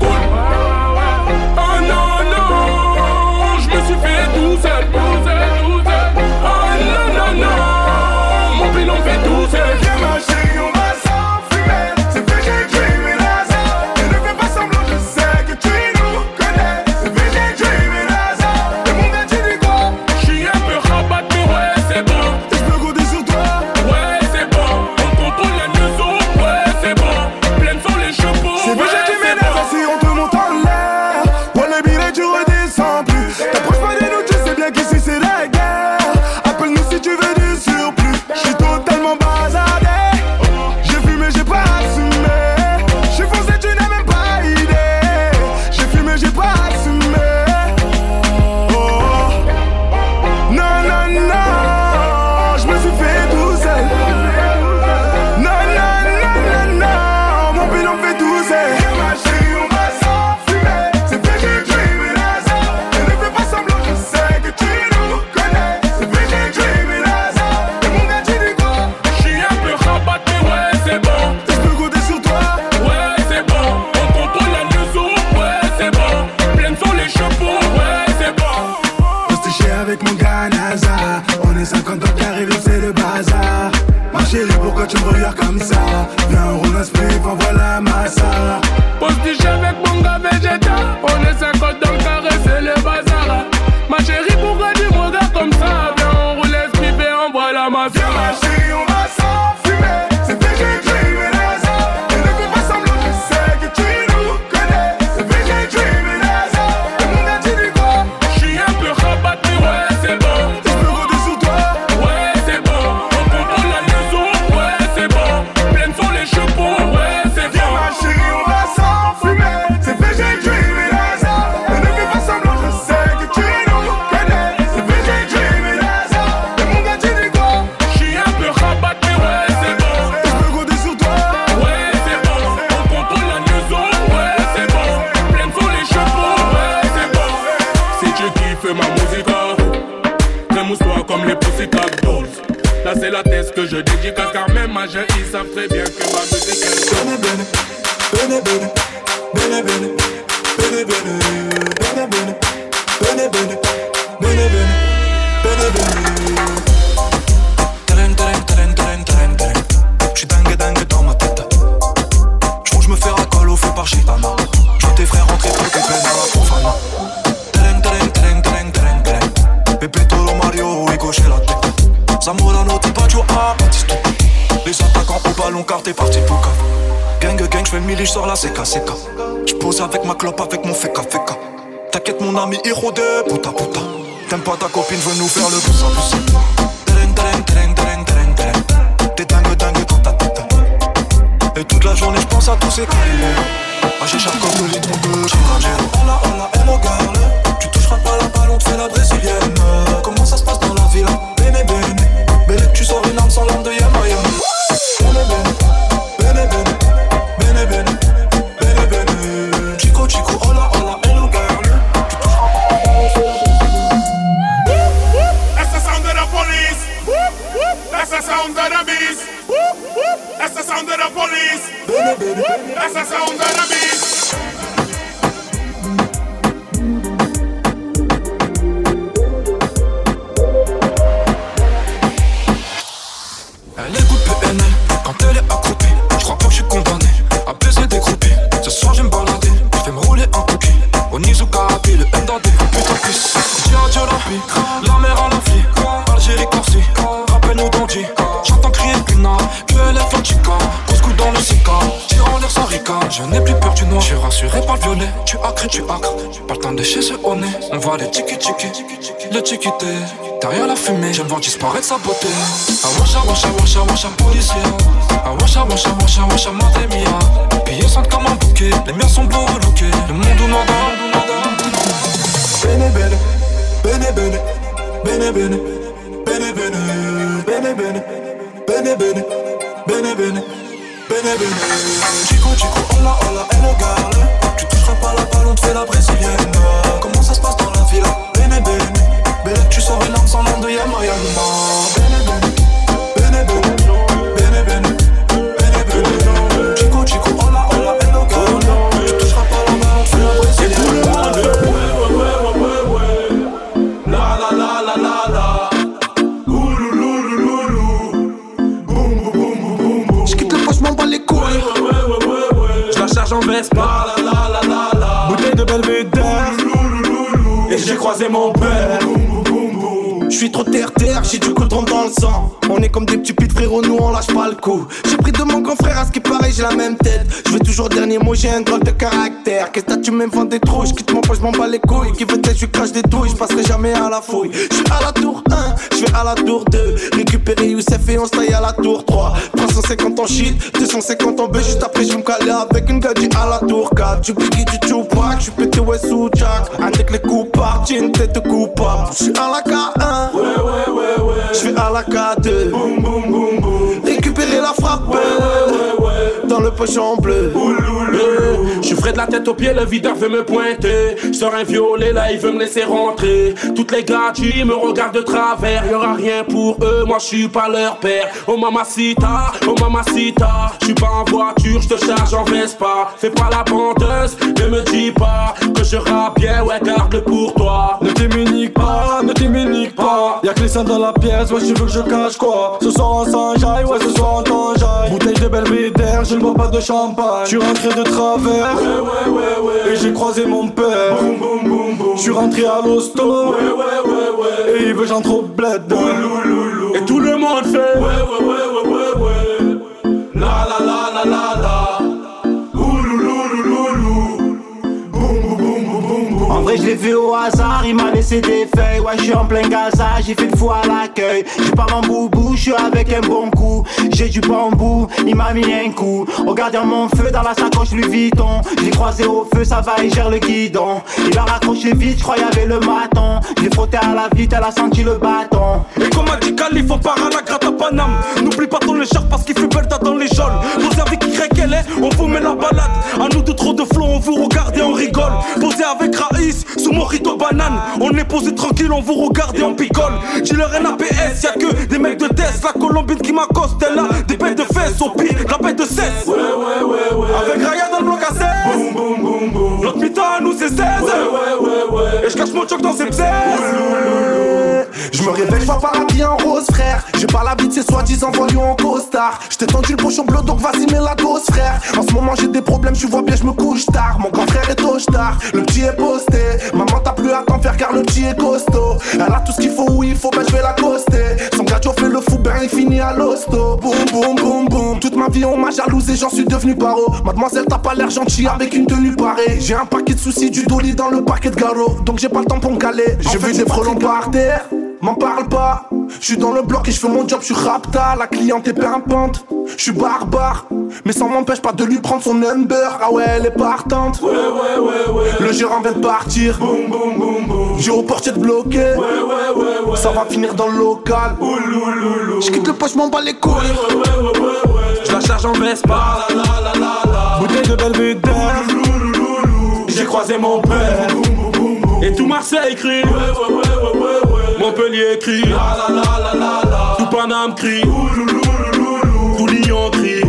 C'est pas les tiki tiki, le tiki Derrière la fumée, j'aime voir disparaître sa beauté. Awacha, wacha, wacha, wacha, policier. Awacha, wacha, wacha, wacha, madre mia. Pillés sentent comme un bouquet, les miens sont beaux relookés. Le monde ou nada, Bene bene, bene bene, bene bene, bene bene, bene bene, bene bene, bene bene. Bene bene. Chico Chico hola hola et le garde Tu toucheras pas la balle on te fait la brésilienne Comment ça se passe dans la villa Bene bene. Bene tu sors une lame sans l'âme de Yama Yama Bene bene. baisse pas. La, la, la, la, la. Bouteille de Belvédère. Et j'ai croisé mon père. Je suis trop terre-terre, j'ai du coudron dans le sang. On est comme des petits pites frérots, nous on lâche pas le coup. J'ai pris de mon grand frère, à ce qui paraît, j'ai la même tête. Je veux toujours dernier mot, j'ai un drôle de caractère. Qu'est-ce que tu m'inventes des trous, quitte mon poche, je m'en bats les couilles. Qui veut être, je crache des douilles, je passerai jamais à la fouille. Je suis à la tour 1, je vais à la tour 2. Récupérer Youssef et on se taille à la tour 3. 350 en shit, 250 en B, juste après je me calais avec une gadget à la tour 4. Tu biggie du Tupac, je pété ouais sous Jack. Avec les coups partis, une tête coupable. Je suis à la K1 ouais. Je à la KD. Boum. Récupérer la frappe. Je suis frais de la tête aux pieds, le videur veut me pointer. Sors un violet, là il veut me laisser rentrer. Toutes les gadgets me regardent de travers. Y aura rien pour eux, moi je suis pas leur père. Oh mamacita, oh mamacita. Je suis pas en voiture, je te charge en Vespa. Fais pas la bandeuse, ne me dis pas que je rappe ouais garde pour toi. Ne t'émunique pas, ne t'émunique pas. Y'a que les seins dans la pièce, ouais tu veux que je cache quoi? Ce soir en sanjaille, ouais ce soir en tanjaille. Bouteille de belvédère, je ne bois pas de champagne. Je suis rentré de travers, Ouais, ouais, ouais, ouais. et j'ai croisé mon père. Boum, boum, boum, boum. Je suis rentré à l'hosto, Ouais, ouais, ouais, ouais. et il veut j'entre au bled. Et tout le monde fait Ouais, ouais, ouais, ouais, ouais, ouais. La la la la la la. Je l'ai vu au hasard, il m'a laissé des feuilles. Ouais, je suis en plein Gaza, j'ai fait le fou à l'accueil. J'ai pas mon boubou, je suis avec un bon coup. J'ai du bambou, il m'a mis un coup. Regardez mon feu dans la sacoche Louis Vuitton. J'ai croisé au feu, ça va, il gère le guidon. Il a raccroché vite, je crois y avait le maton. J'ai frotté à la vite, elle a senti le bâton. Et comme a dit Cali, faut part à la gratte à Paname. N'oublie pas ton écharpe parce qu'il fait belle date dans les geôles. Posez avec qui qu'elle est, on vous met la balade. À nous de trop de flots, on vous regarde et on rigole. Posez avec Raïs, sous Morito banane. On est posé tranquille, on vous regarde et on picole. Leur NAPS, y'a que des mecs de test. La colombine qui m'accoste, elle a des bêtes de fesses. Au pire, la bête de cesse. Ouais, ouais, ouais, ouais. Avec Raya dans le bloc à 16. Boum, boum, boum, boum. Notre mi-temps à nous c'est 16. Ouais, ouais, ouais, ouais. Et je cache mon choc dans ses 16. Je me réveille, je vois paradis en rose, frère. J'ai pas la vie de ces soi-disant voyous en costard. J't'ai tendu le pochon bleu, donc vas-y, mets la dose, frère. En ce moment, j'ai des problèmes, tu vois bien, je me couche tard. Mon grand frère est au tard, le petit est posté. Maman, t'as plus à t'en faire car le petit est costaud. Elle a tout ce qu'il faut où il faut, ben je vais l'accoster. Son gars, fait le fou, ben il finit à l'hosto. Boum, boum, boum, boum. Toute ma vie, on m'a jalousé, j'en suis devenu paro. Mademoiselle, t'as pas l'air gentil avec une tenue parée. J'ai un paquet de soucis, du dolly dans le paquet de garo. Donc j'ai pas le temps pour me caler. J'ai vu des frelons par terre. M'en parle pas, je suis dans le bloc et je fais mon job, je suis rapta, la cliente est pimpante, je suis barbare, mais ça m'empêche pas de lui prendre son number, ah ouais elle est partante, Ouais, ouais, ouais, ouais. le gérant vient de partir, Boum, boum, boum, boum. j'ai au portier de bloquer, Ouais, ouais, ouais, ouais. ça va finir dans le local, je quitte le poche, m'en bats les couilles, Ouais, ouais, ouais, ouais, ouais. Je la charge en Vespa. La la la la la. Bouteille de belvédère. J'ai croisé mon père. Et tout Marseille crie. Ouais, ouais, ouais, ouais. Montpellier crie. La la la la la la. Tout Paname crie. Tout Lyon crie.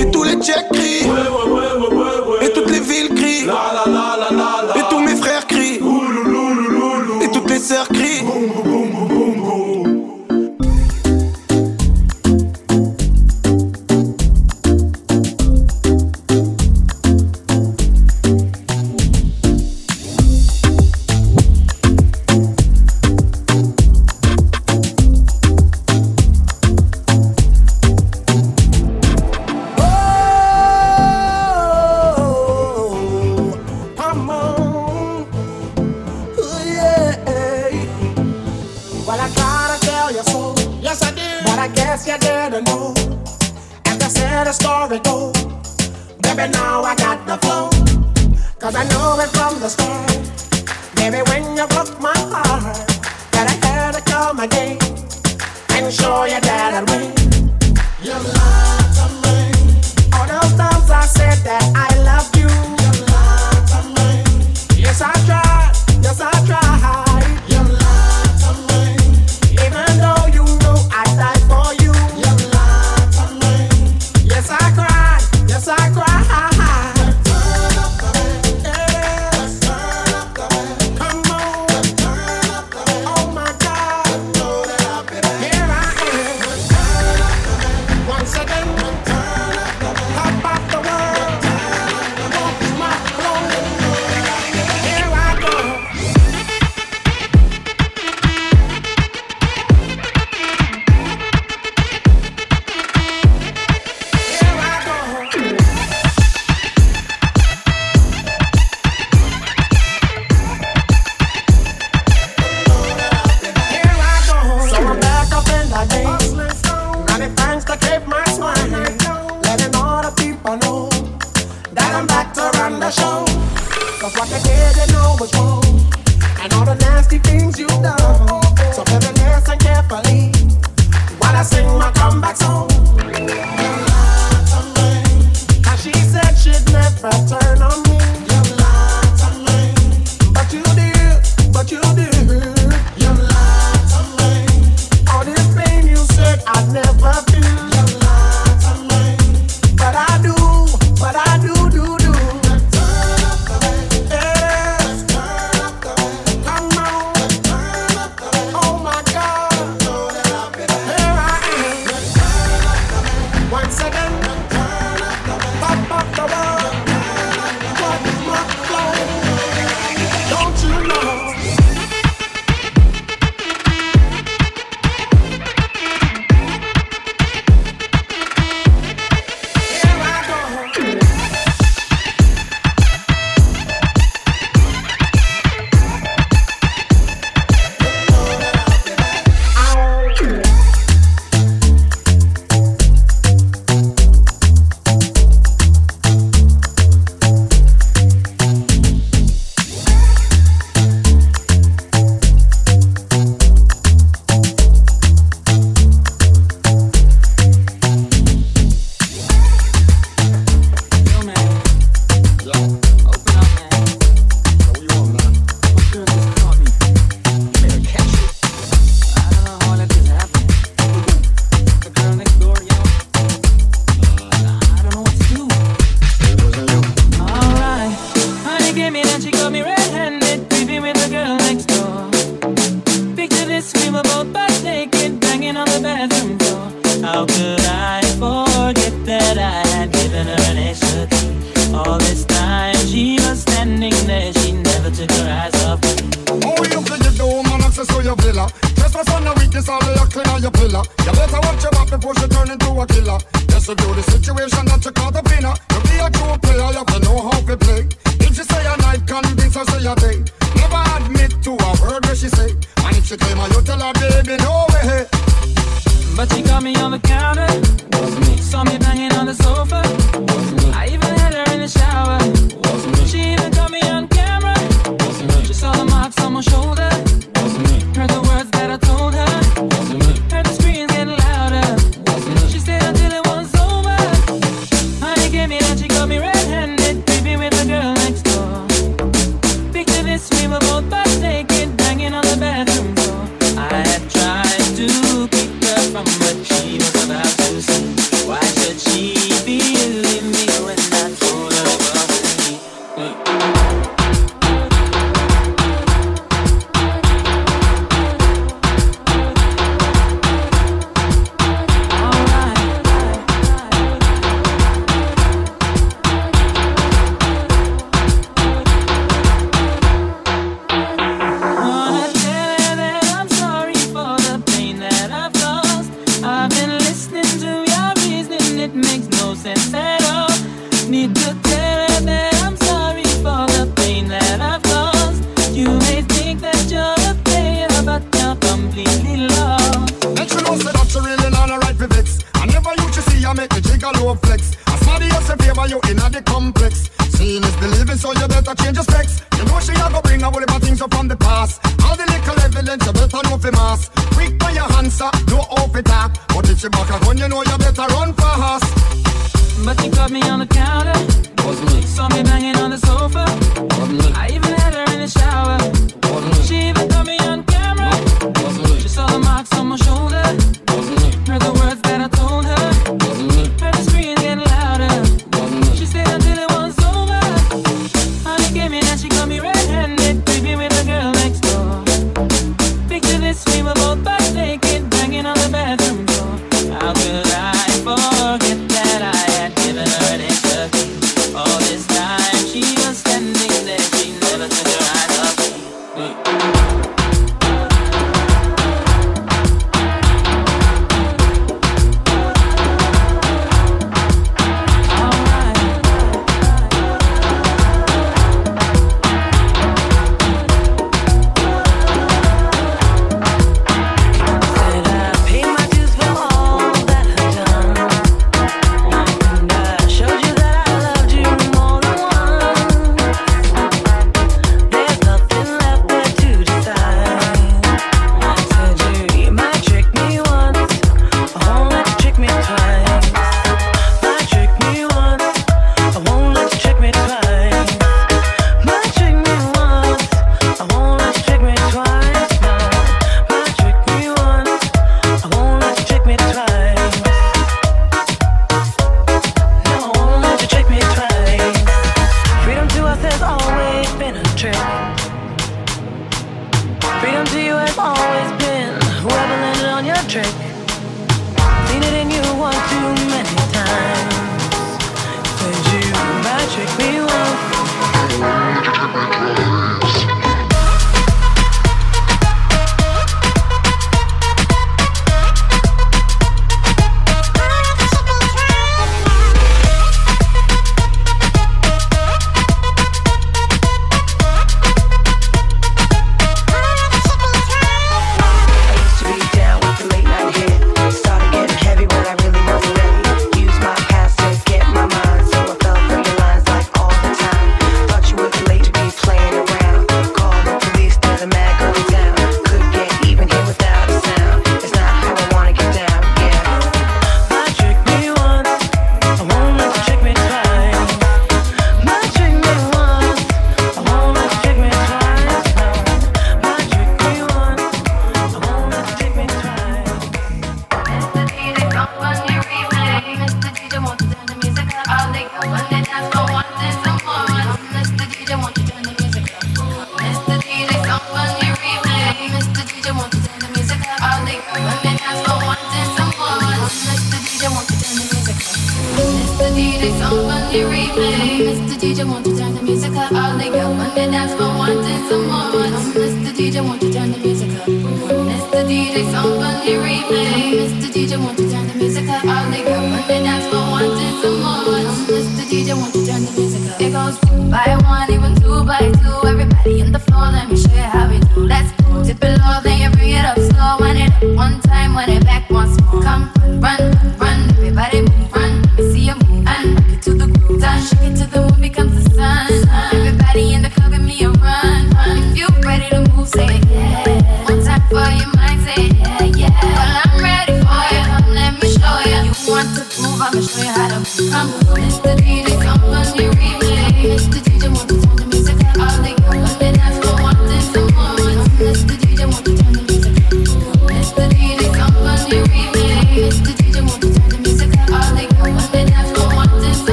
et tous les tchèques crient, Ouais, ouais, ouais, ouais, ouais, ouais. et toutes les villes crient, La la la la la la. et tous mes frères crient, et toutes les sœurs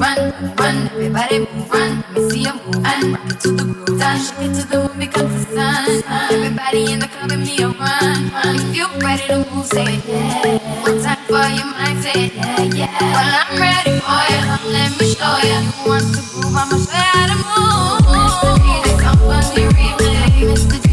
run, run, everybody move, run. Let me see you move, run. rock it to the groove, run. Shake it to the moon because the sun. Everybody in the club give me a run, run. If you're ready to move, say it. Yeah. One time for your mind, say it. Yeah, yeah. Well, I'm ready for you. Come, let me show you. You want to move? I'ma show you how to move. Mr. DJ, come on, replay, Mr.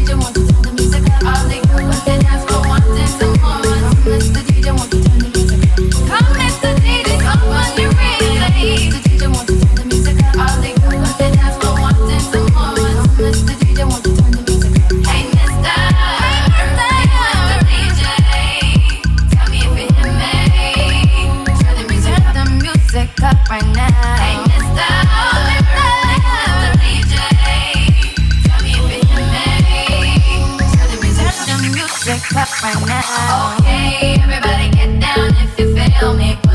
Okay, everybody get down if you feel me.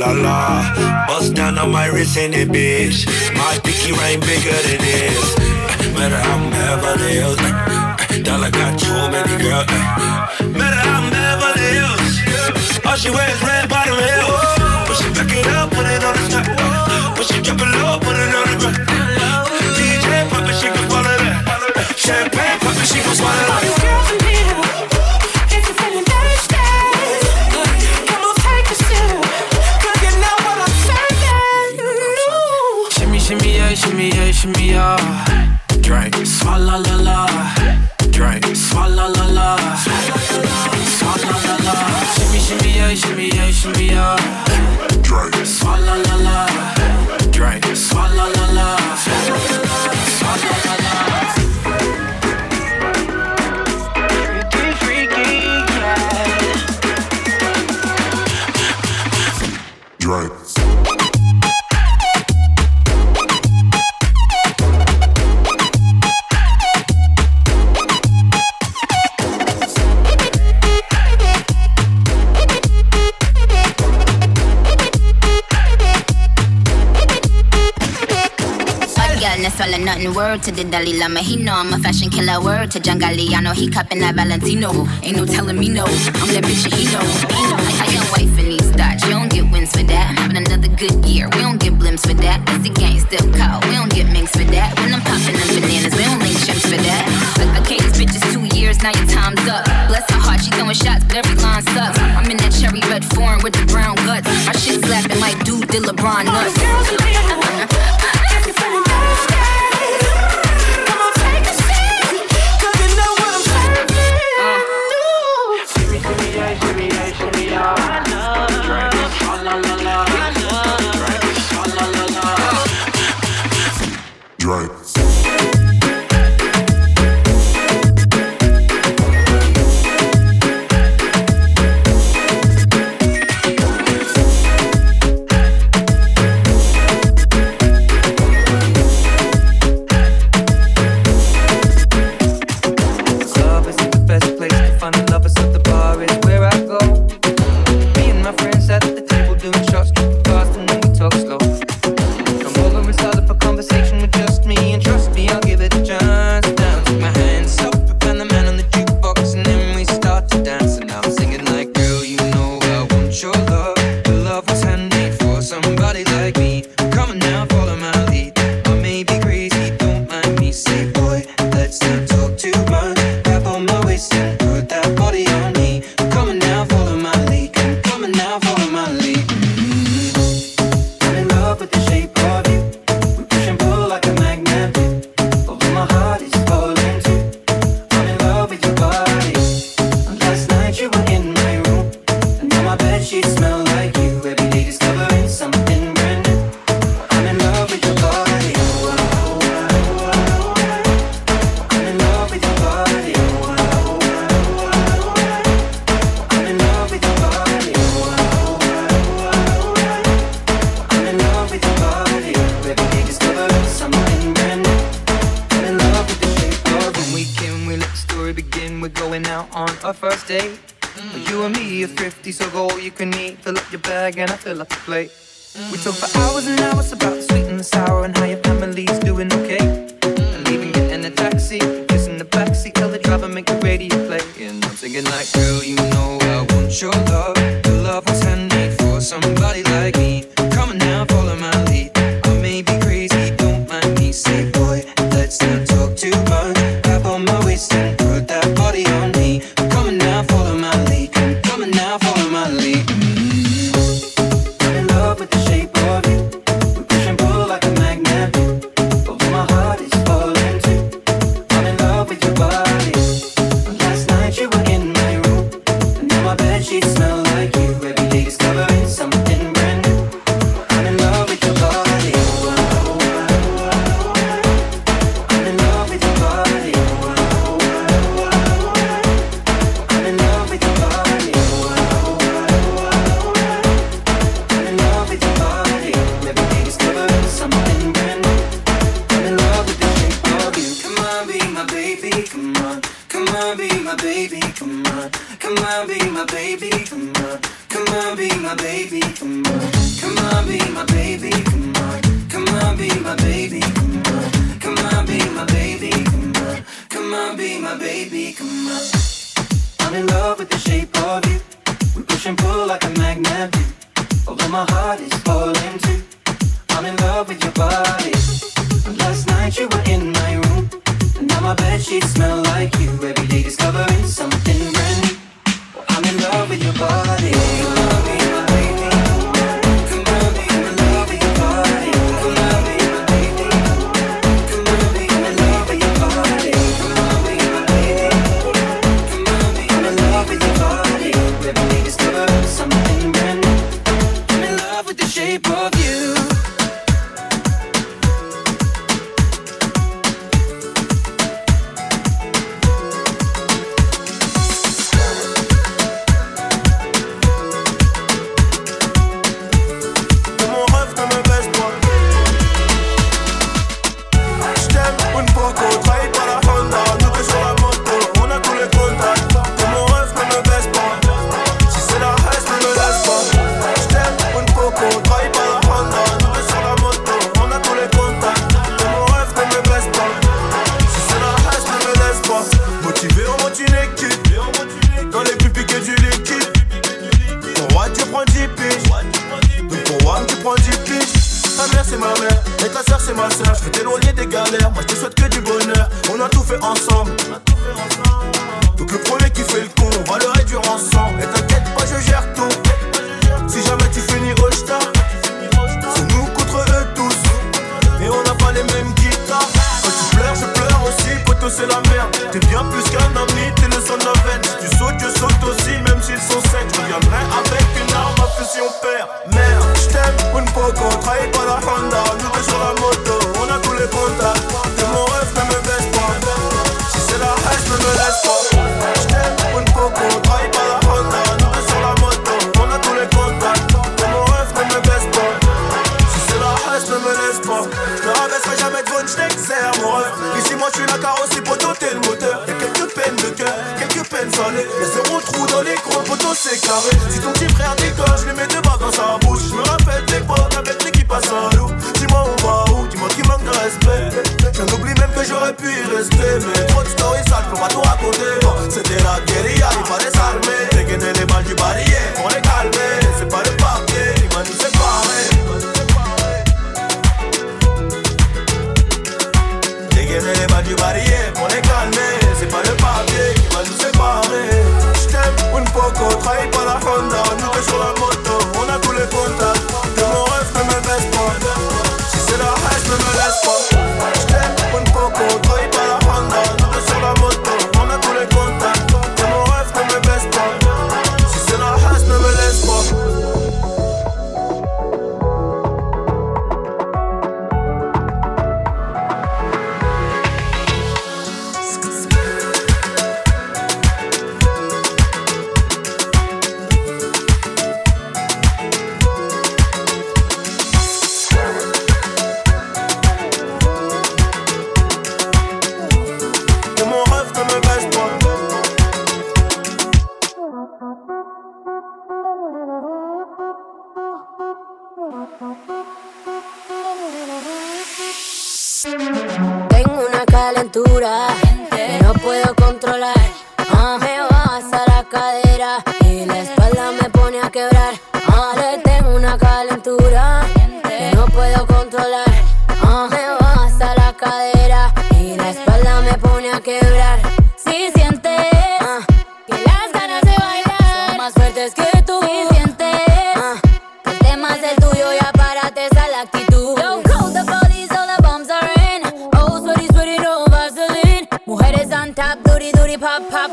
la la. Bust down on my wrist in the bed. Word to the Dalai Lama, he know I'm a fashion killer. Word to John Galliano, he cupping that Valentino. Ain't no telling me no, I'm that bitch and he know. He know. How your wife in these thoughts, you don't get wins for that. Having another good year, we don't get blimps for that. It's the gang still call, we don't get minks for that. When I'm popping them bananas, we don't link chimps for that. Like, okay, this bitch is two years, now your time's up. Bless her heart, she throwing shots, but every line sucks. I'm in that cherry red foreign with the brown guts. My shit slapping like dude did LeBron nuts.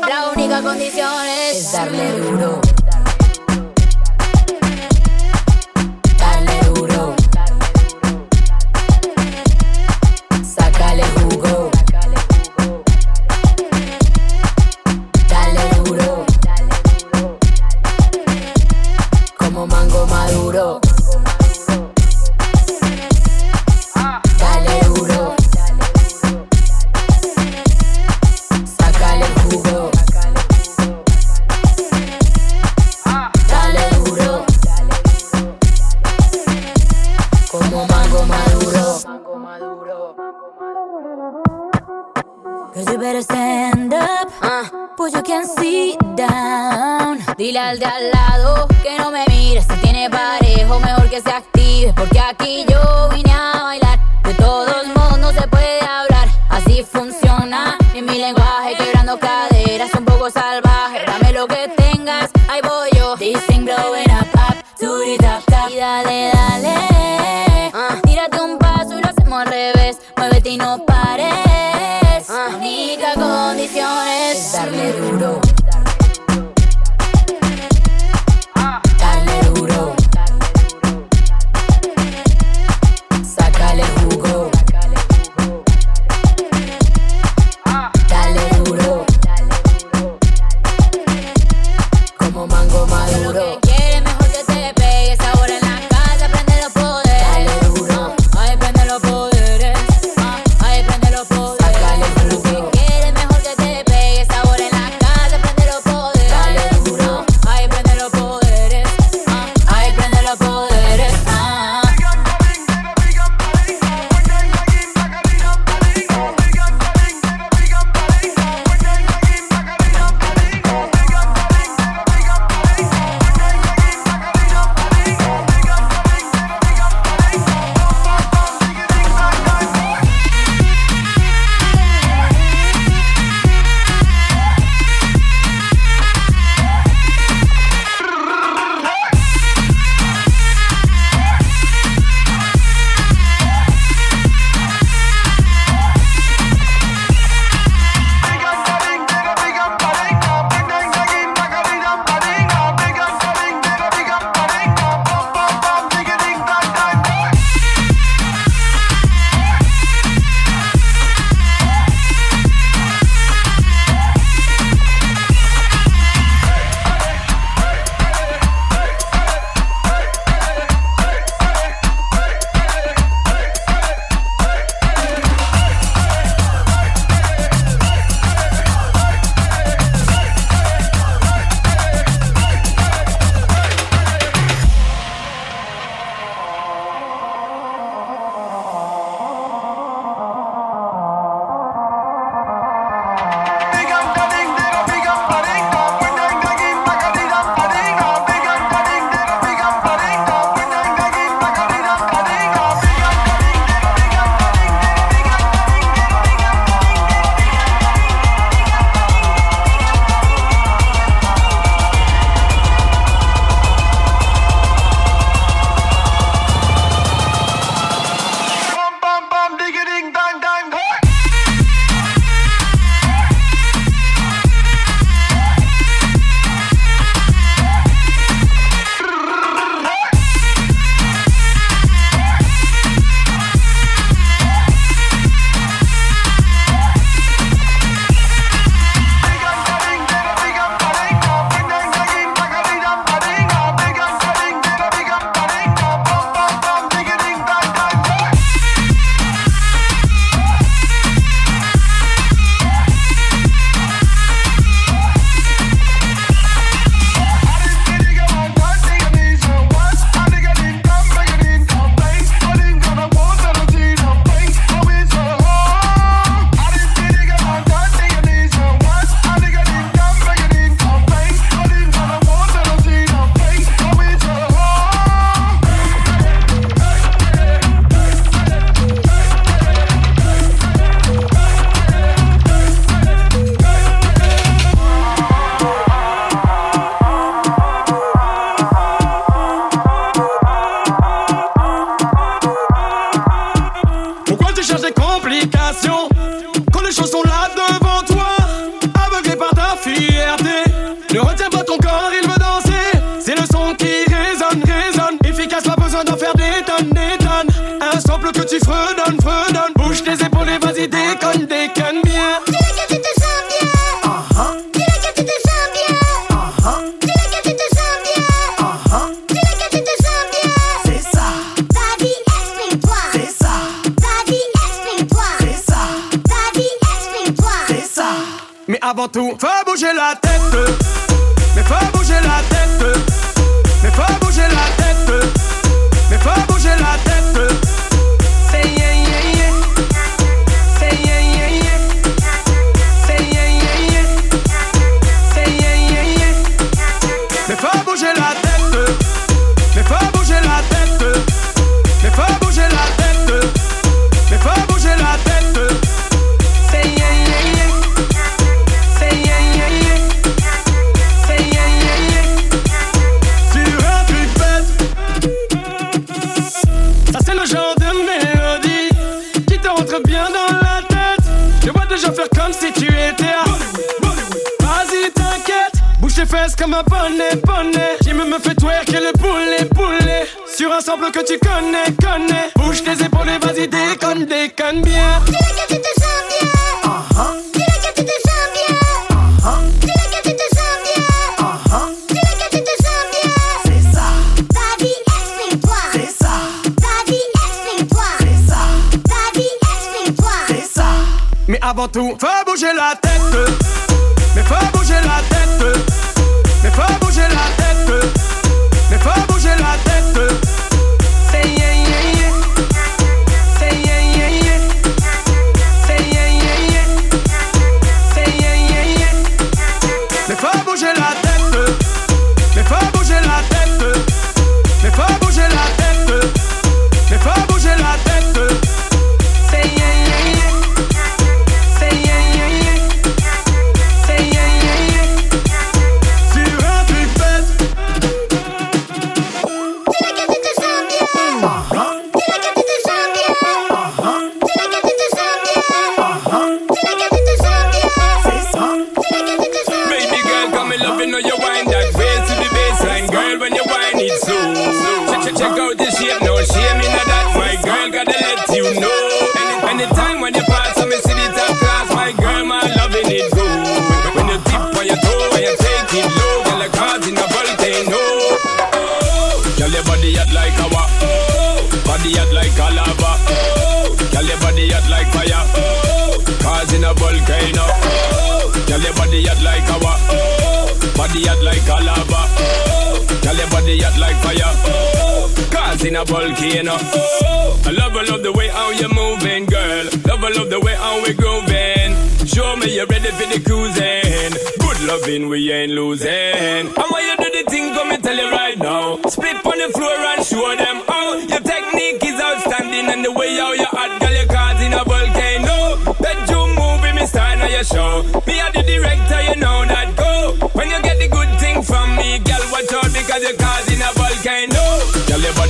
La única condición es darle duro. body hot like our oh. Body hot like a lava oh. Girl, your body hot like fire oh. Cause in a volcano oh. I love, I love the way how you're moving, girl. Love, I love the way how we grooving. Show me you're ready for the cruising. Good loving, we ain't losing. And why you do the thing, come and tell you right now. Split on the floor and show them how your technique is outstanding and the way how you're act.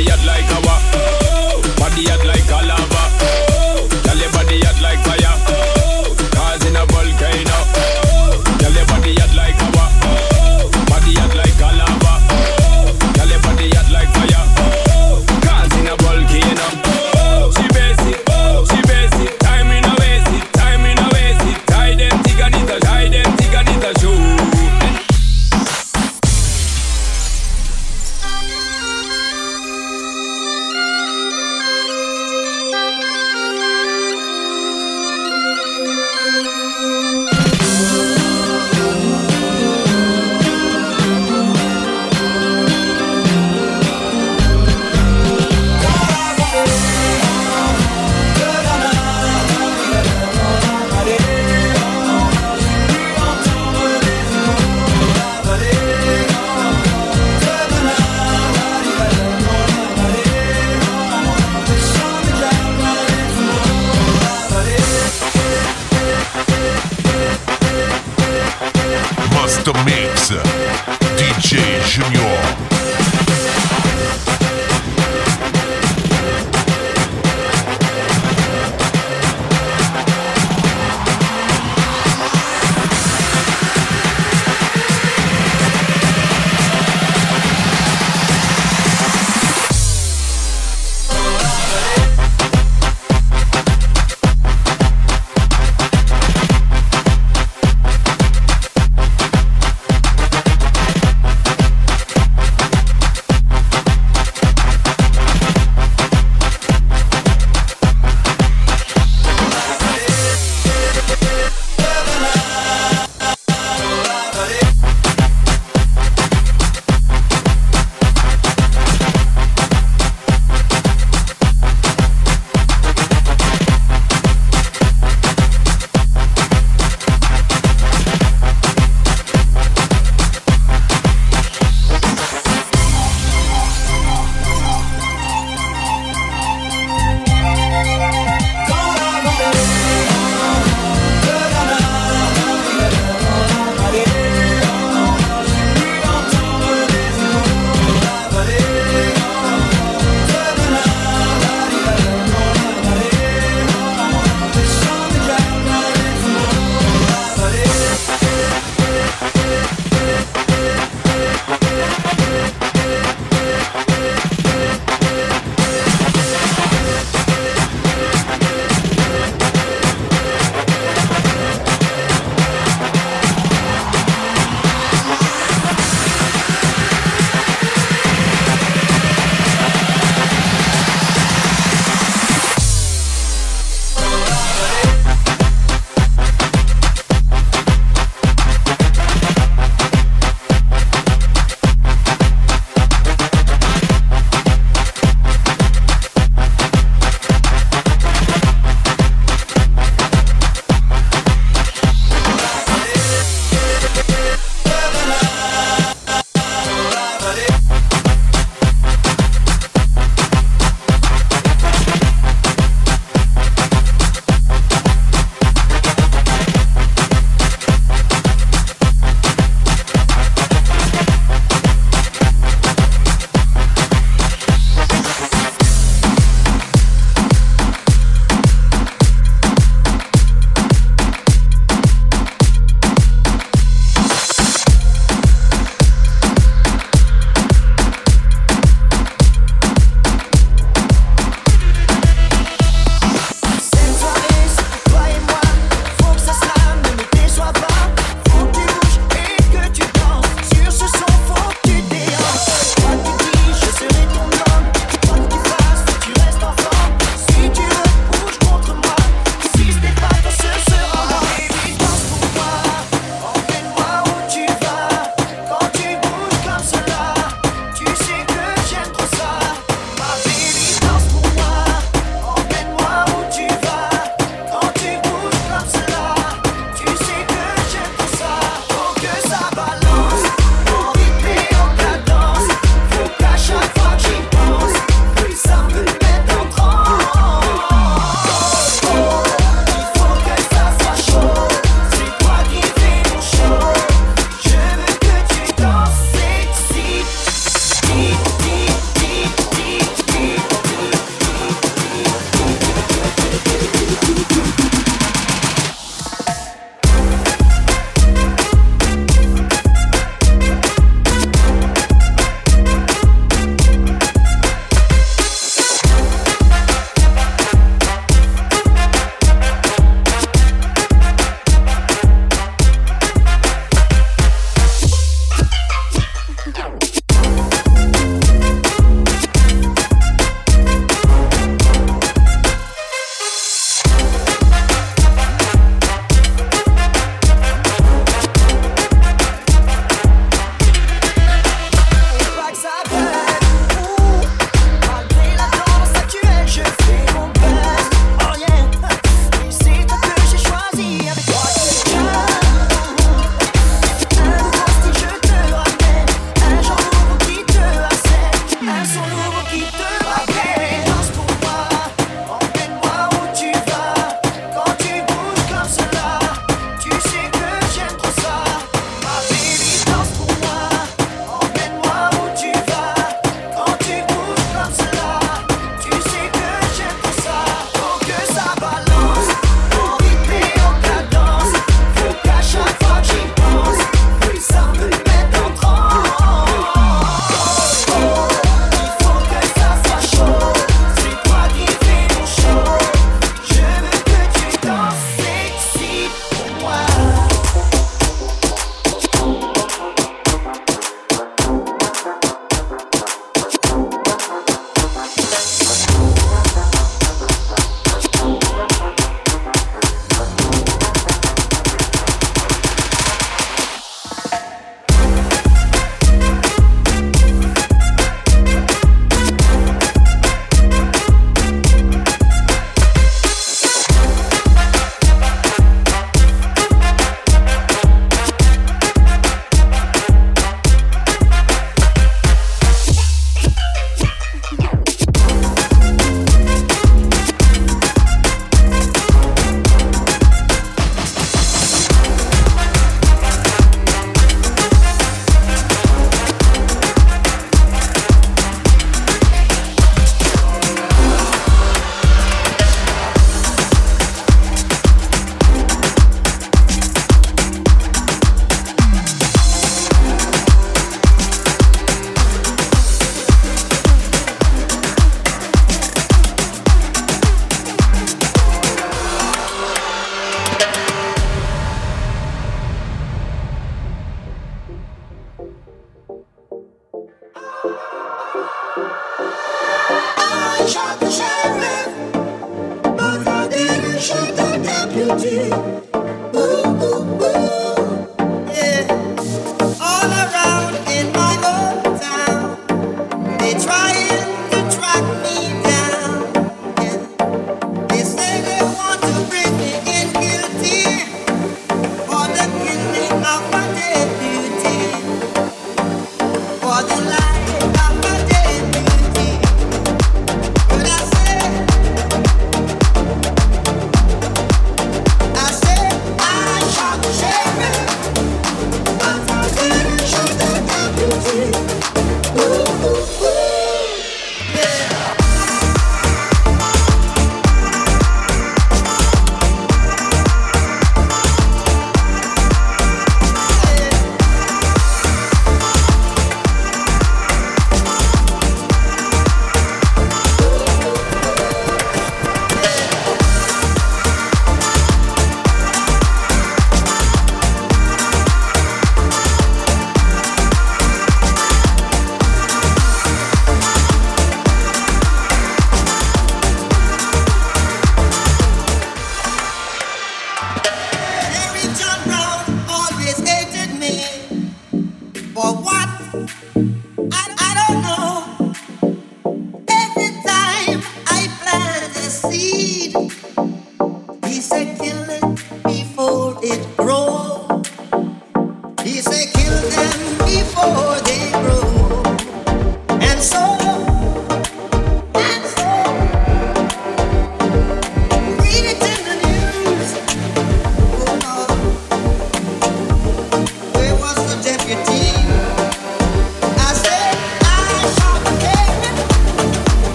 body hot like a wa. Body like a lava.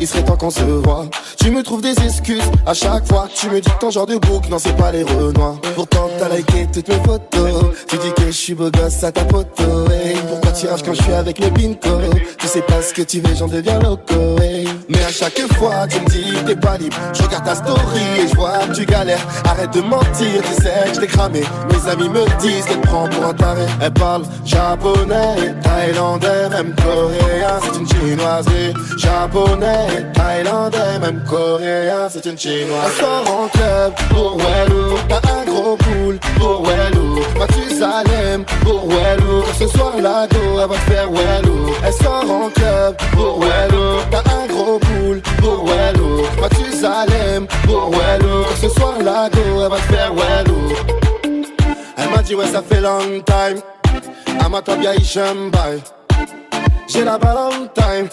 Il serait temps qu'on se voit. Tu me trouves des excuses à chaque fois. Tu me dis que ton genre de bouc, non, c'est pas les renois. Pourtant, t'as liké toutes mes photos. Tu dis que je suis beau gosse à ta photo. Hey, pourquoi tu quand je suis avec mes binko Tu sais pas ce que tu veux, j'en deviens loco. Mais à chaque fois, tu me dis t'es pas libre. Je regarde ta story et je vois que tu galères. Arrête de mentir, tu sais que je t'ai cramé. Mes amis me disent qu'elle te prends pour un taré. Elle parle japonais, thaïlandais, même coréen. C'est une chinoise japonais, thaïlandais, même coréen, c'est une chinoise. Elle sort en club pour Wellou, t'as un gros poule pour Wellou. Mathusalem pour Wellou, ce soir la go, elle va te faire Wellou. Elle sort en club pour Wellou, t'as Mathusalem pour Wellou, ce soir la go, elle va te faire Wellou. Elle m'a dit ouais ça fait long time, Amata bien bye. J'ai la balle time.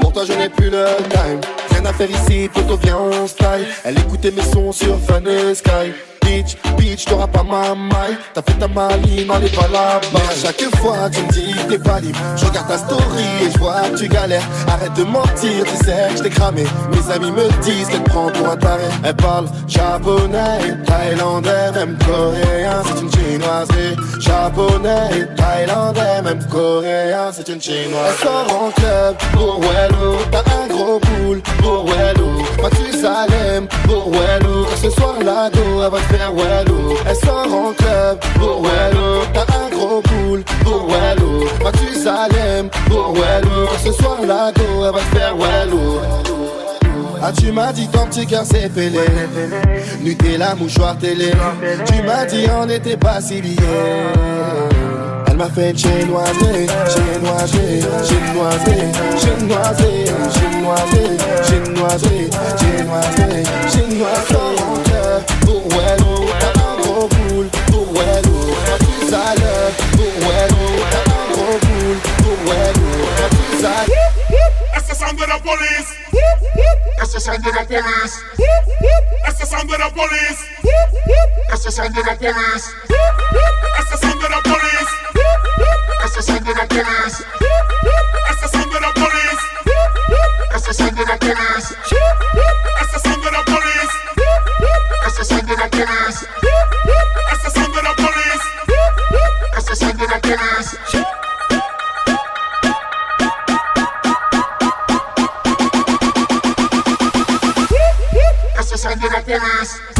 Pour toi je n'ai plus le time. Rien à faire ici, photo viens on style. Elle écoutait mes sons sur Fun Sky bitch, bitch, t'auras pas ma maille. T'as fait ta maline, allez pas là-bas. Chaque fois, tu me dis t'es pas libre. Je regarde ta story et je vois que tu galères. Arrête de mentir, tu sais que je t'ai cramé. Mes amis me disent qu'elle prend pour un taré. Elle parle japonais, thaïlandais, même coréen. C'est une chinoise. Japonais, thaïlandais, même coréen. C'est une chinoise. Elle sort en club pour Wello. T'as un gros boule pour Wello. Mathusalem pour Wello. Ce soir, la go, elle va te Elle sort en club pour Wello. T'as un gros boule pour Wello. Mathusalem pour Wello. Ce soir, la go, elle va te faire Wello. Ah tu m'as dit ton petit cœur s'est fêlé la mouchoir télé Tu m'as dit on n'était pas si liés elle m'a fait génoiser, génoiser, génoiser, génoiser, génoiser, génoiser, génoiser, génoiser That's the sound of the police. the the police. Of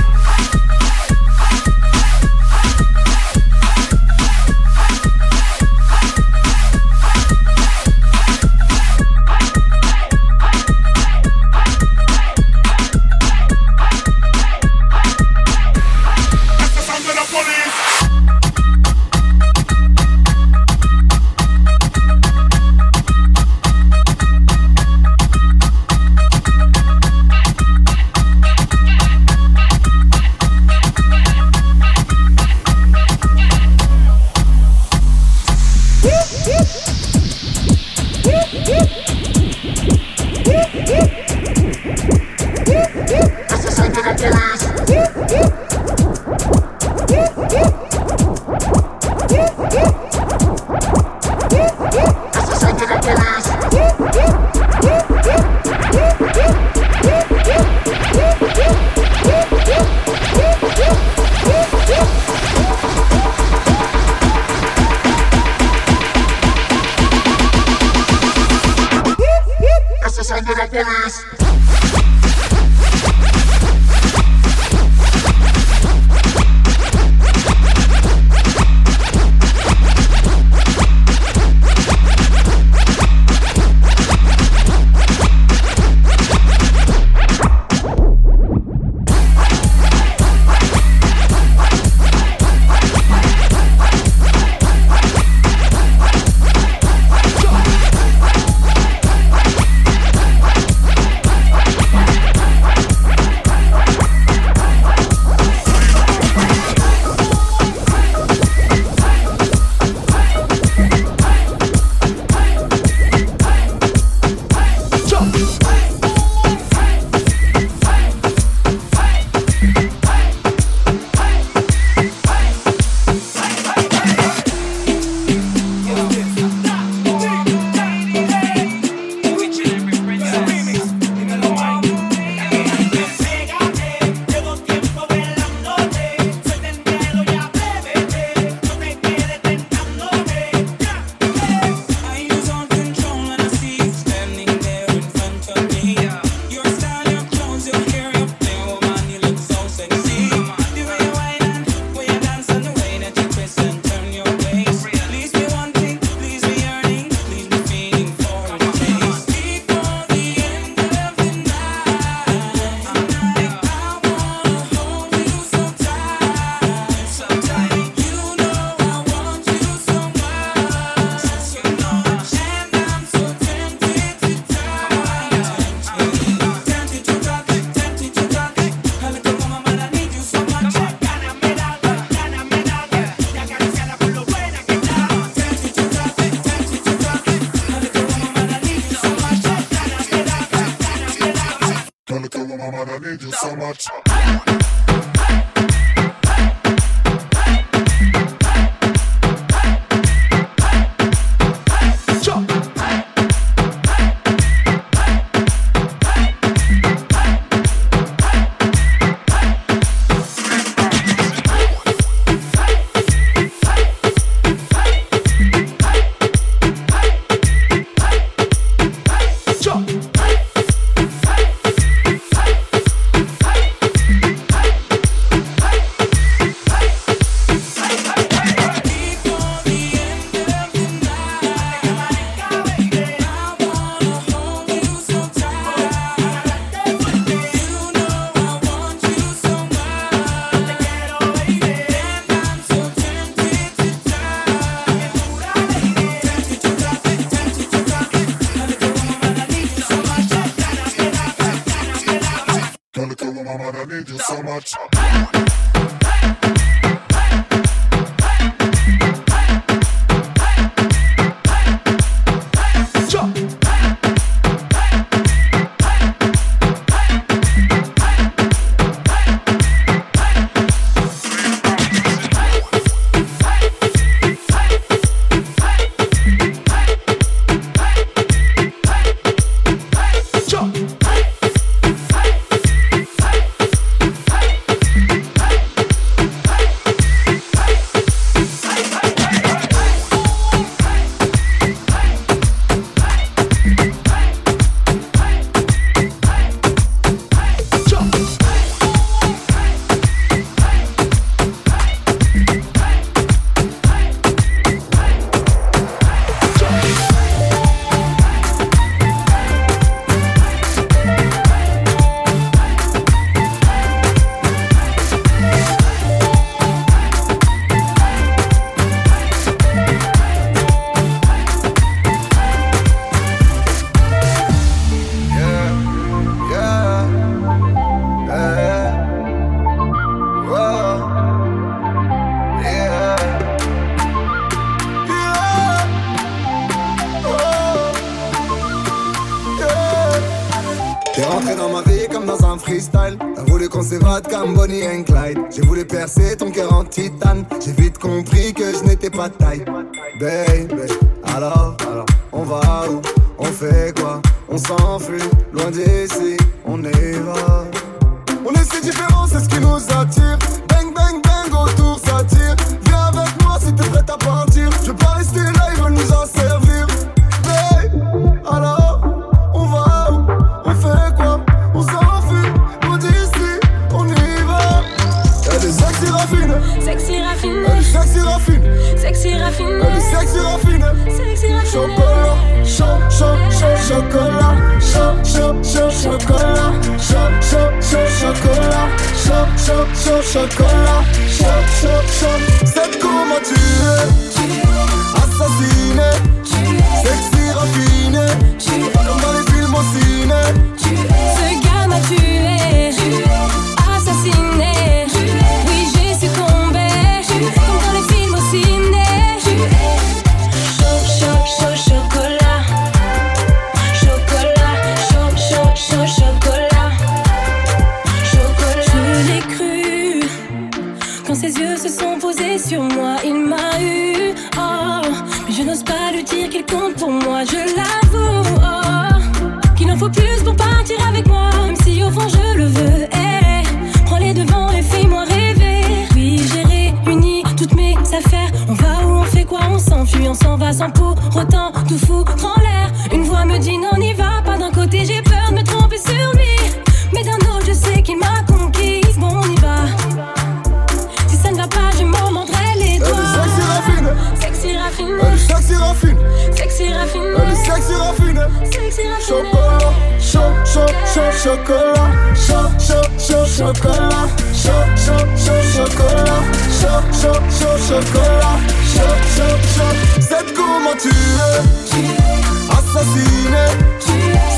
Chop, chop, chop, c'est comment tu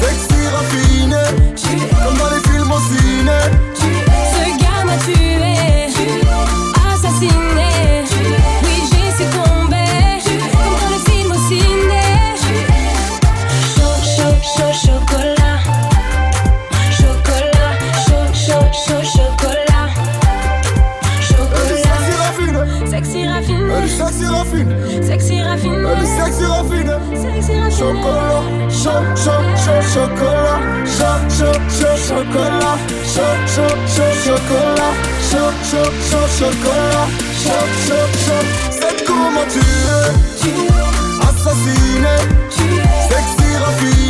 sexy raffiné. Comme dans les films au ciné. chocolat, chaud, chaud, chaud chocolat, chaud, chaud, chaud chocolat, chaud, chaud, chaud chocolat, chaud, chaud, chaud. C'est comment tu es, assassiné, sexy raffiné.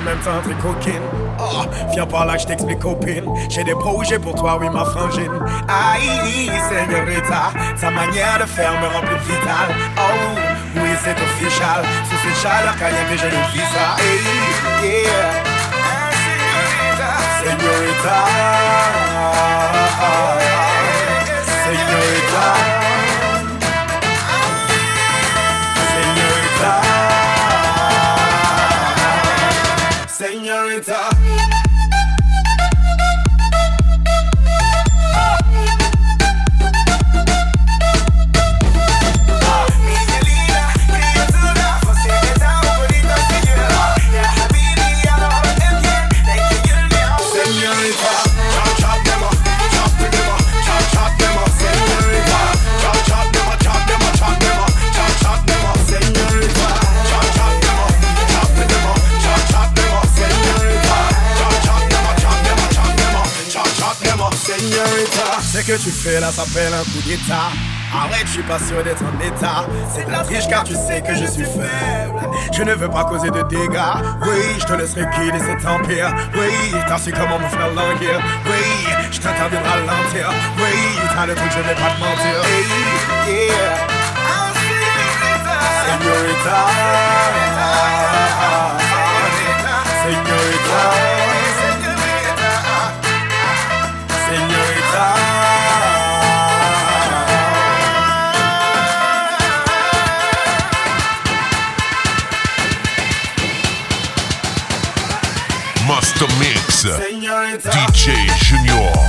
en même temps très coquine. Oh, viens par là, je t'explique, copine. J'ai des projets pour toi, oui, ma frangine. Aïe, señorita, ta manière de faire me rend plus vital. Oh, oui, c'est official. Sous cette chaleur caliente, je le vis ça. Hey, yeah. Señorita, señorita. que tu fais là s'appelle un coup d'état. Arrête, je suis pas sûr d'être en état. C'est de la triche car tu sais que je suis faible. Je ne veux pas causer de dégâts. Oui, je te laisserai guider cet empire. Oui, t'as su comment me faire languir. Oui, je t'interdis de ralentir. Oui, t'as le truc, je vais pas te mentir. Hey, yeah. Señorita, Señorita. DJ Junior.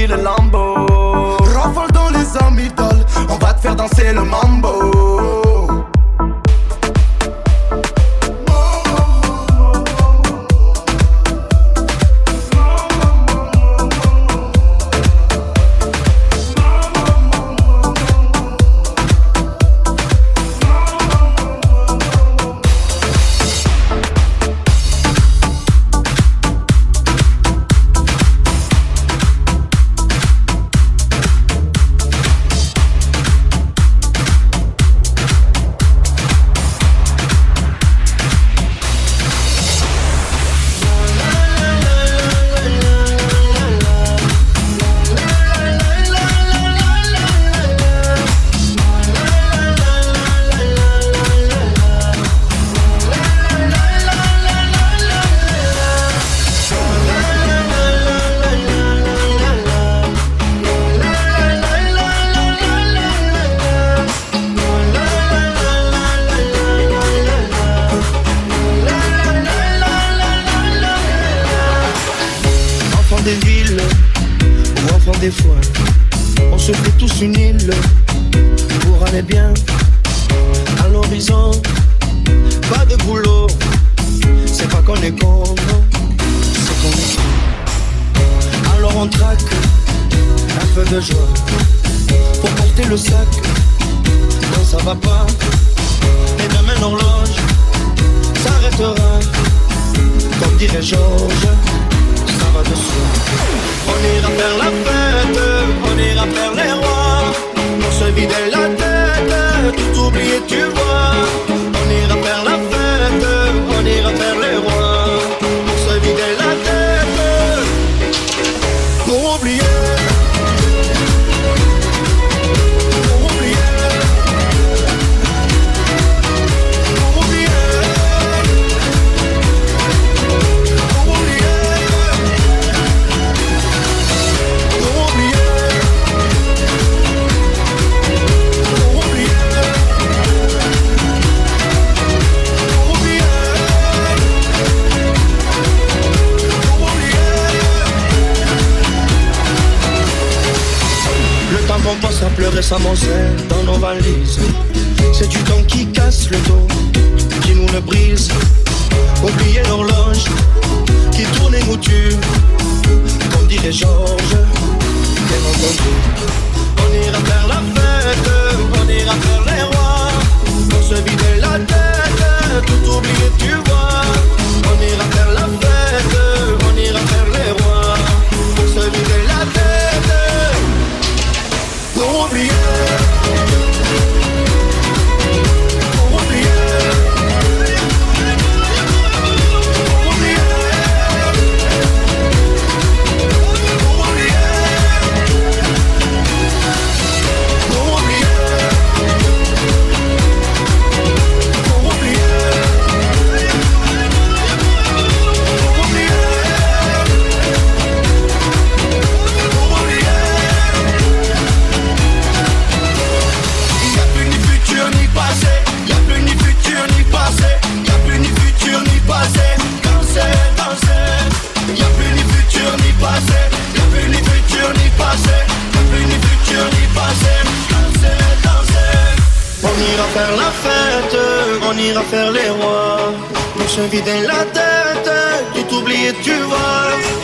feeling lost. finira faire les rois. Mon chien vide la tête, qui t'oublie et tu vois.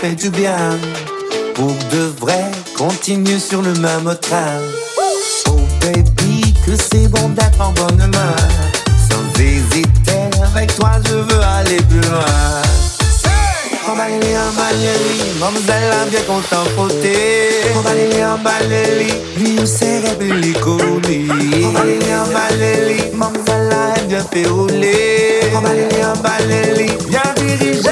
fait du bien. Pour de vrai, continue sur le même train. Oh baby, que c'est bon d'être en bonne main. Sans hésiter, avec toi je veux aller plus loin. Emballez-les, emballez-les, mademoiselle a bien content frotter. Emballez-les, emballez-les, lui c'est rêvé les colonies. Emballez-les, emballez-les, mademoiselle a bien fait rouler. Emballez-les, emballez-les, bien dirigé.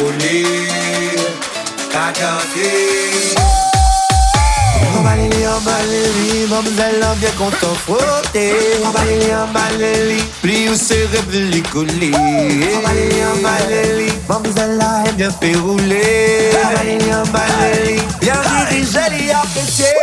Police, cacaté. Bien fait rouler Emballe-les, bien dirigé,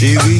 TV.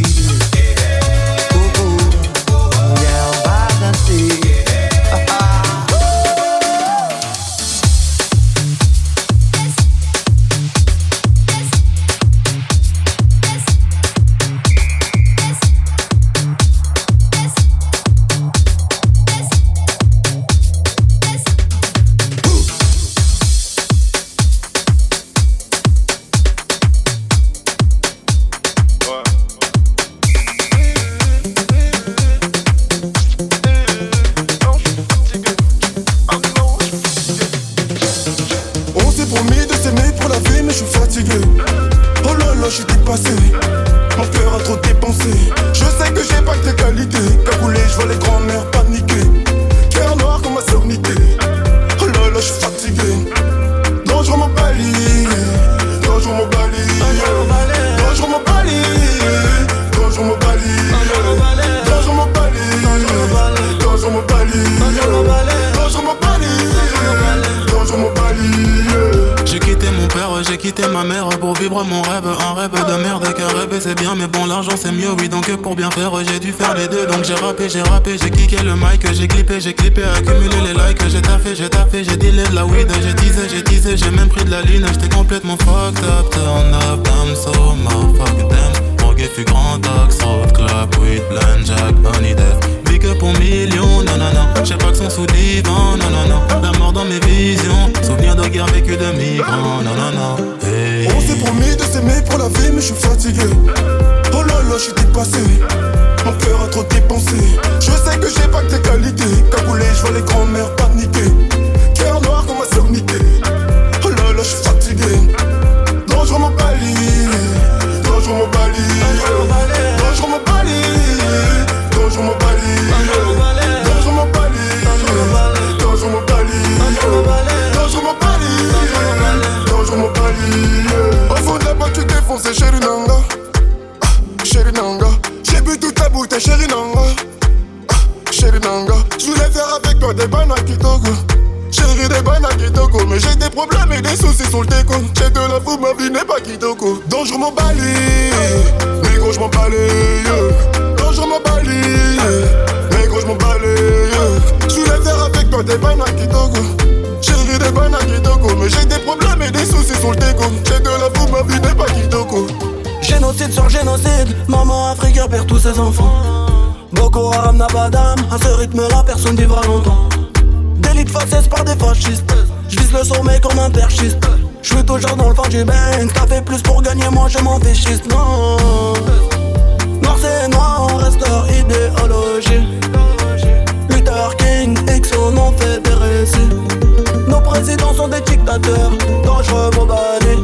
dangereux mon banni.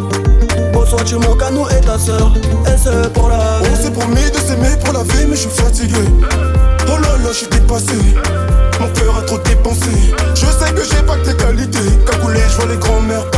Bonsoir, tu manques à nous et ta sœur, et c'est pour la vie. On s'est promis de s'aimer pour la vie, mais je suis fatigué. Oh là là, je suis dépassé. Mon cœur a trop dépensé. Je sais que j'ai pas tes qualités. Cagoulé, je vois les grands-mères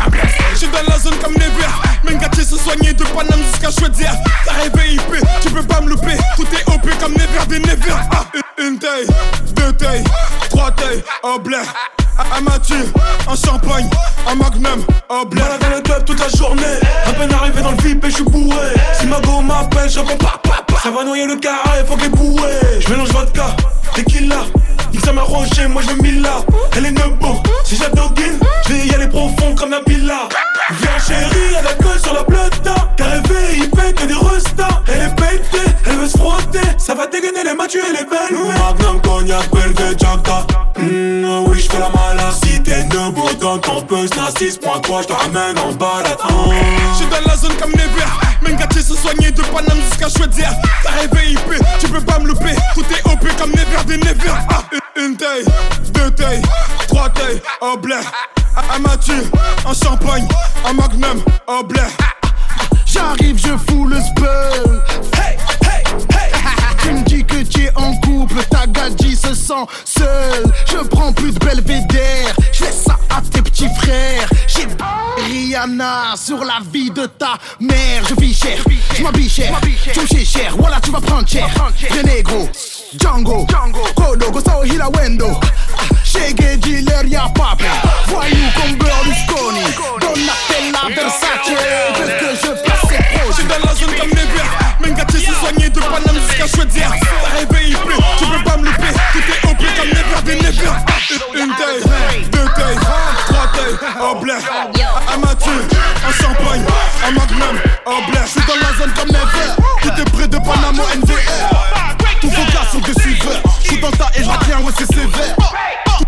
c'est la diable. Je suis dans la zone comme Never. Mengati se soigner de Paname jusqu'à Chouedière. T'as rêvé IP, tu peux pas me louper. Tout est OP comme Never des Never. Ah, une, taille, deux tailles, trois tailles, au blé. Un Mathieu, un champagne, un magnum, au blé. Malade dans le club toute la journée. À peine arrivé dans le VIP et je suis bourré. Si ma go m'appelle, je pas, pas, pas. Ça va noyer le carré, faut que les. Je mélange vodka, tequila. Nique ça m'a roché, moi je mille là. Elle est nebo, si j'adoguine, je vais y aller profond comme un pila. Viens chérie, elle a gueule sur la plata. T'as rêvé, il que des restas. Elle est pétée, elle veut se frotter. Ça va dégainer les matchs et les belles. Magnum, cognac, Belvé, Jacta. Mmh, oui, je fais la malade. Si t'es debout dans ton puce, n'a 6.3, je te ramène en balade. Oh. Je suis dans la zone comme Never Mengati se soigner de Paname jusqu'à Chouedière T'as rêvé IP, tu peux pas me louper Tout est OP comme Never ah, une, une taille, deux tailles, trois tailles, au blé Un Mathieu, un champagne, un magnum, au blé J'arrive, je fous le spell. Hey, hey, hey. Tu me dis que tu es en couple, ta gadji se sent seule. Je prends plus de belvédère, je laisse ça à tes petits frères. J'ai Rihanna sur la vie de ta mère. Je vis cher, je m'habille cher, tu me cher. Voilà, tu vas prendre cher. Viens négro, Django, Kodo, Gosto, Hila, Wendo. Shege, y'a pas Voyou comme Berlusconi, Donatella, Versace. Veux que je place ces Je suis dans la zone comme Never Mengati se soigner de Paname jusqu'à Chouedière T'as rêvé IP, tu peux pas me louper. Tout est OP comme Never des Never. Une taille, deux tailles, trois tailles, au blé Un Mathieu, un champagne, un magnum, au blé Je suis dans la zone comme Never Tout est près de Panama NVR Sont des suiveurs Je suis dans ta et je rien, ouais c'est sévère.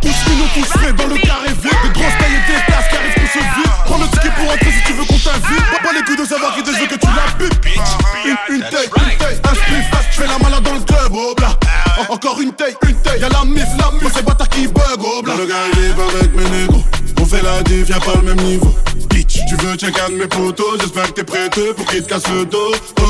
Tous nous tous frais dans le carré vide Des grosses tailles et des places qui arrivent pour se vivre Prends le ticket pour entrer si tu veux qu'on t'invite. Pas les couilles de savoir qui te veut que tu la butes Une, une taille, une taille, un spliff Je fais la malade dans le club, oh bla. En- Encore une taille, une taille. Y'a la mif, la mif, c'est bâtard qui bug, oh bla. Le gars il avec mes négros. On fait la diff, y'a pas le même niveau tu veux check un de mes potos J'espère que t'es prêteux pour qu'il te casse le dos. Oh.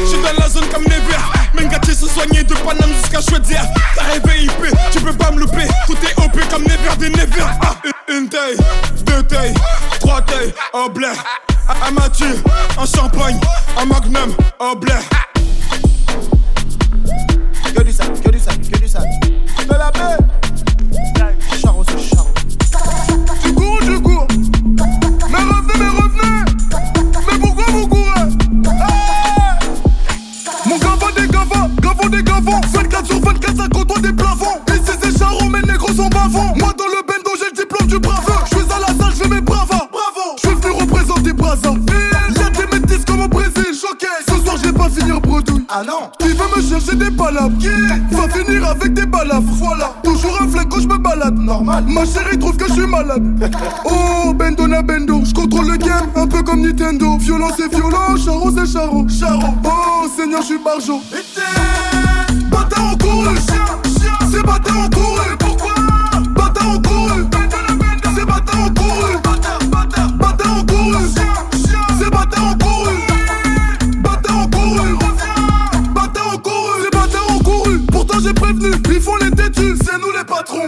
Je suis dans la zone comme Never Mengati se soigner de Paname jusqu'à Chouedière T'as rêvé IP, tu peux pas me louper. Tout est OP comme Never des Never ah, une, taille, deux tailles, trois tailles, au blé Un Mathieu, un champagne, un magnum, au blé Que du sale, que du sale. fois 24 sur 24 ça côtoie des plafonds Ici c'est charron mais les négros sont bavons. Moi dans le bendo j'ai le diplôme du brave Je suis à la salle je mes bravas. Bravo. Je suis venu représenter Brazzaville. Y'a des métis comme au Brésil. Choqué pas finir bredouille. Ah non, qui veut me chercher des palabres Qui va finir avec des balafres Voilà, toujours un flingue quand je me balade. Normal, ma chérie trouve que je suis malade. Oh, bendo na bendo, je contrôle le game, un peu comme Nintendo. Violent c'est violent, charo c'est charo. Charo, oh Seigneur, je suis barjo. Bâtard en couru, c'est bâtard en couru.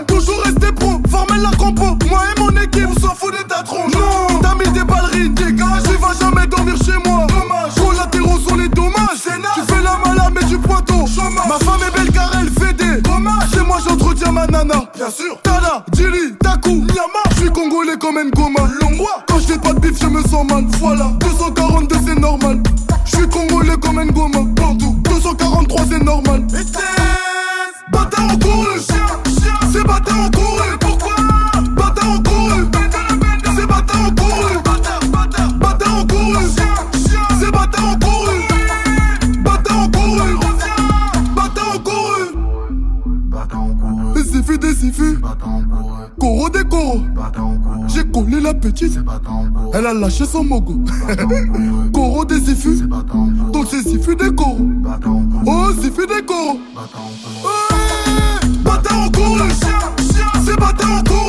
Toujours rester pro, former la compo. Moi et mon équipe, on s'en fout des tatrons. Non, t'as mis des ballerines, dégage, tu vas jamais dormir chez moi. Dommage, collatéraux sont les dommages. Tu fais la malade, mais du pointeau. Ma femme est belle car elle fait des dommages. C'est moi j'entretiens ma nana. Bien sûr. Tala, Dili, Taku, Nyama. Je suis congolais comme Ngoma. Longwa. Quand je fais pas de bif, je me sens mal. Voilà, 242 c'est normal. Je suis congolais comme Ngoma. Elle a lâché son mogo. Coro des siffus. Donc c'est siffus des coros. Oh, siffus des coros. Ouais, Bâtard en couru. C'est bâtard en.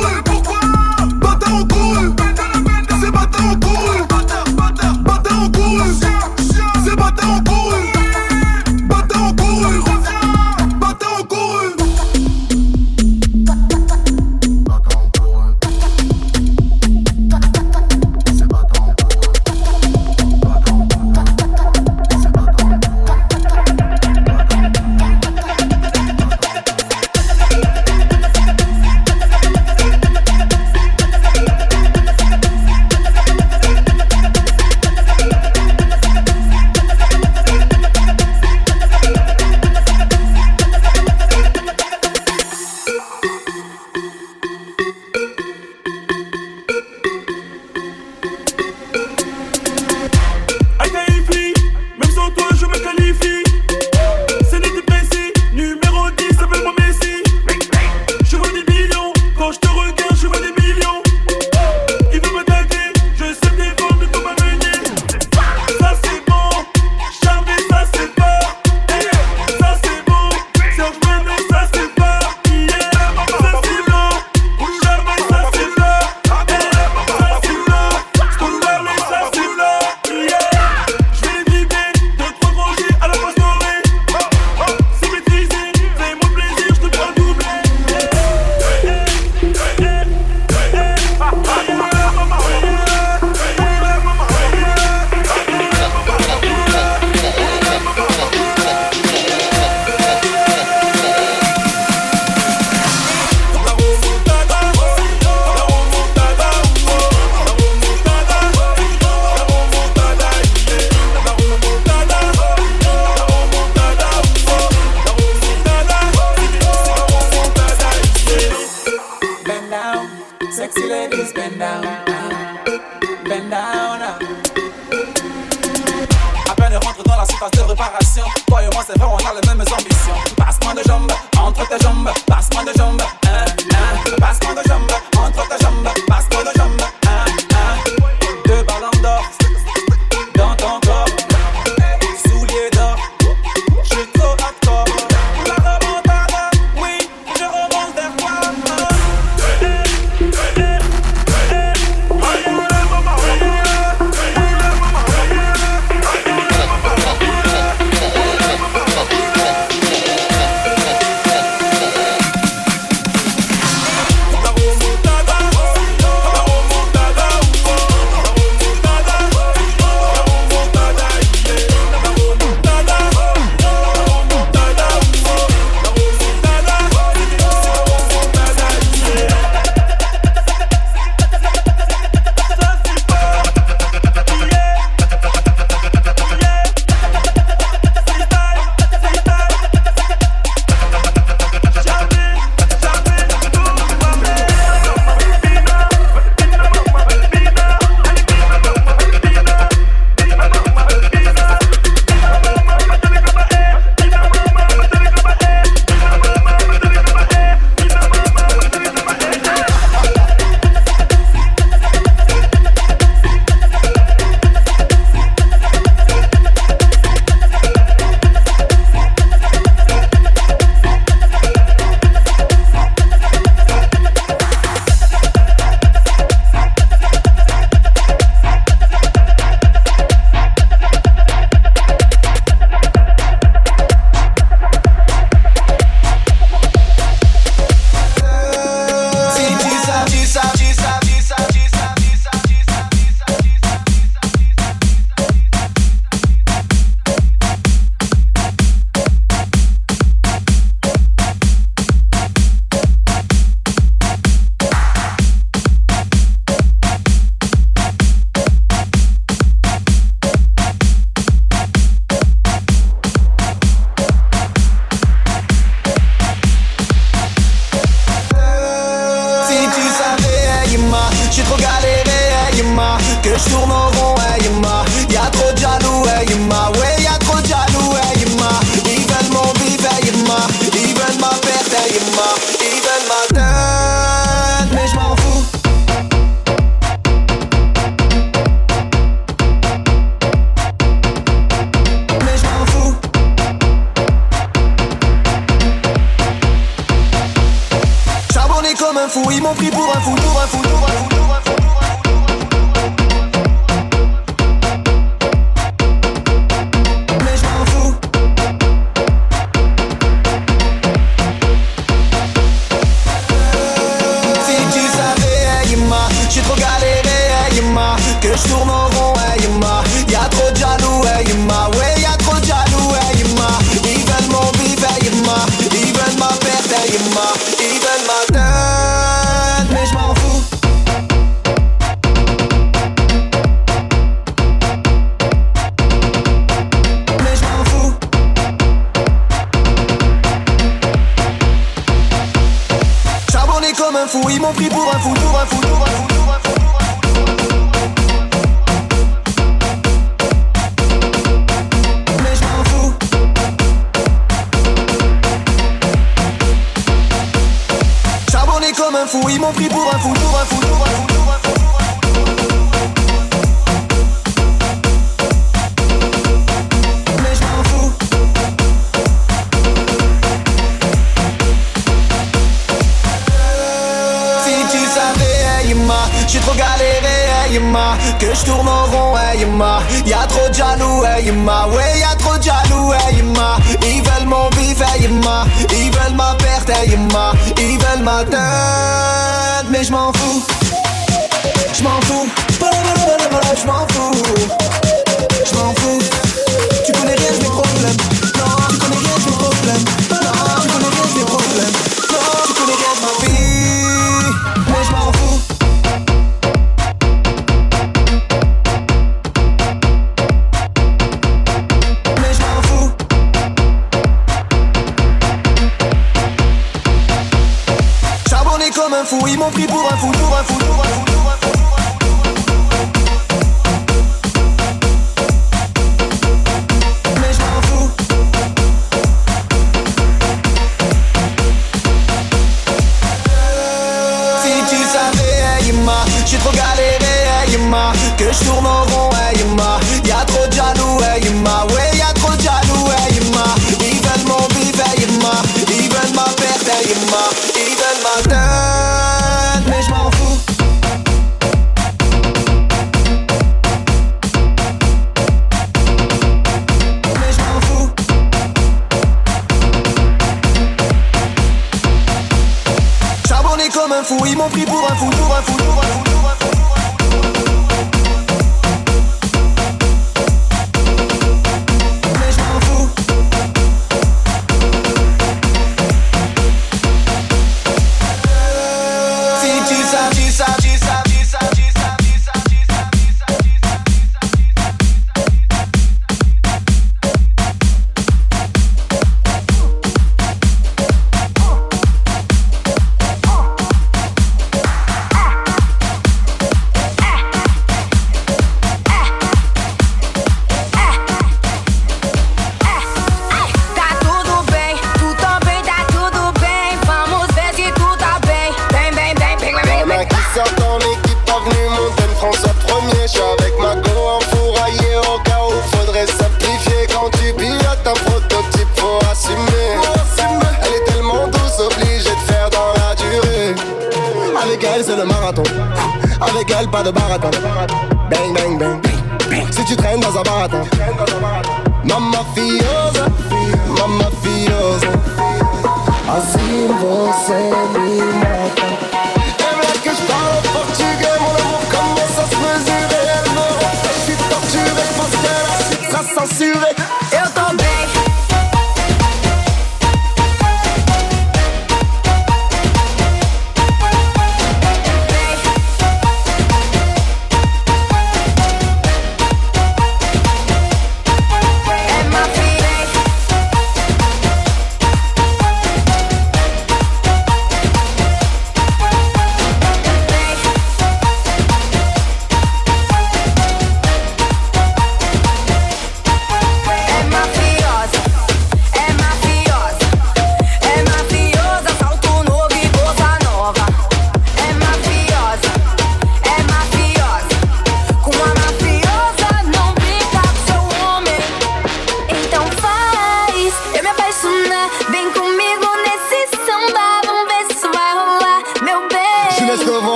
Fou, ils m'ont pris pour un fou,